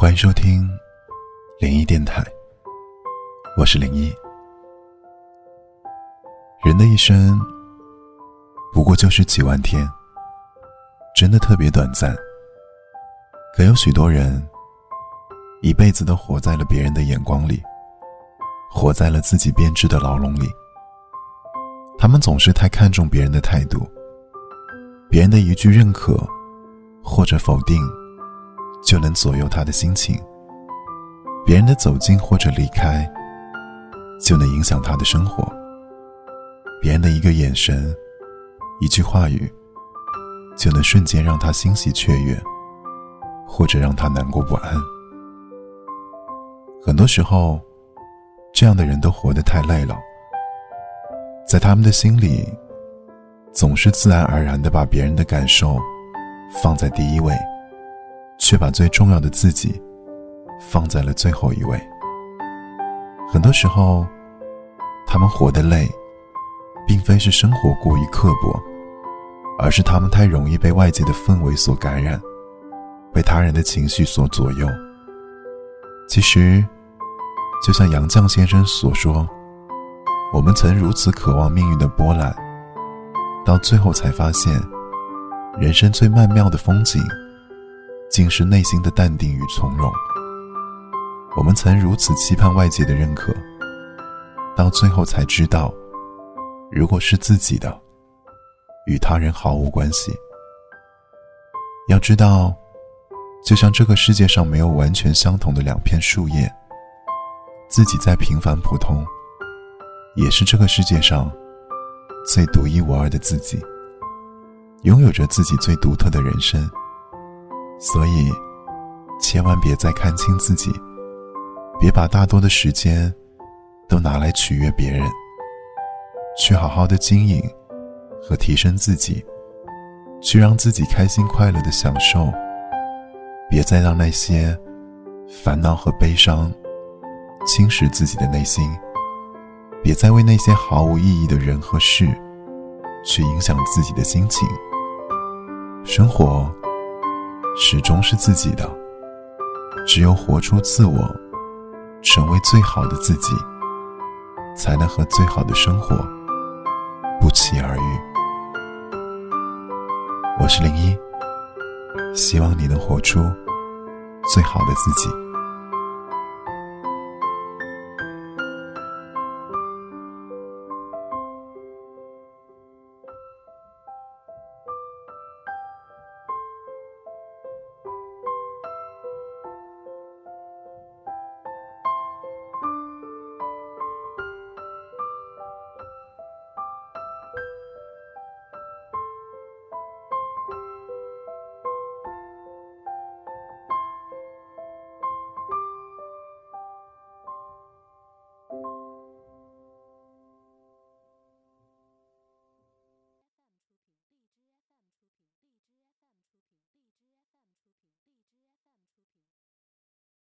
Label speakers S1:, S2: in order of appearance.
S1: 欢迎收听灵异电台，我是灵异。人的一生不过就是几万天，真的特别短暂。可有许多人一辈子都活在了别人的眼光里，活在了自己编织的牢笼里。他们总是太看重别人的态度，别人的一句认可或者否定。就能左右他的心情。别人的走近或者离开，就能影响他的生活。别人的一个眼神、一句话语，就能瞬间让他欣喜雀跃，或者让他难过不安。很多时候，这样的人都活得太累了，在他们的心里，总是自然而然的把别人的感受放在第一位。却把最重要的自己放在了最后一位。很多时候，他们活得累，并非是生活过于刻薄，而是他们太容易被外界的氛围所感染，被他人的情绪所左右。其实，就像杨绛先生所说：“我们曾如此渴望命运的波澜，到最后才发现，人生最曼妙的风景。”竟是内心的淡定与从容。我们曾如此期盼外界的认可，到最后才知道，如果是自己的，与他人毫无关系。要知道，就像这个世界上没有完全相同的两片树叶，自己再平凡普通，也是这个世界上最独一无二的自己，拥有着自己最独特的人生。所以，千万别再看清自己，别把大多的时间都拿来取悦别人，去好好的经营和提升自己，去让自己开心快乐的享受。别再让那些烦恼和悲伤侵蚀自己的内心，别再为那些毫无意义的人和事去影响自己的心情。生活。始终是自己的，只有活出自我，成为最好的自己，才能和最好的生活不期而遇。我是零一，希望你能活出最好的自己。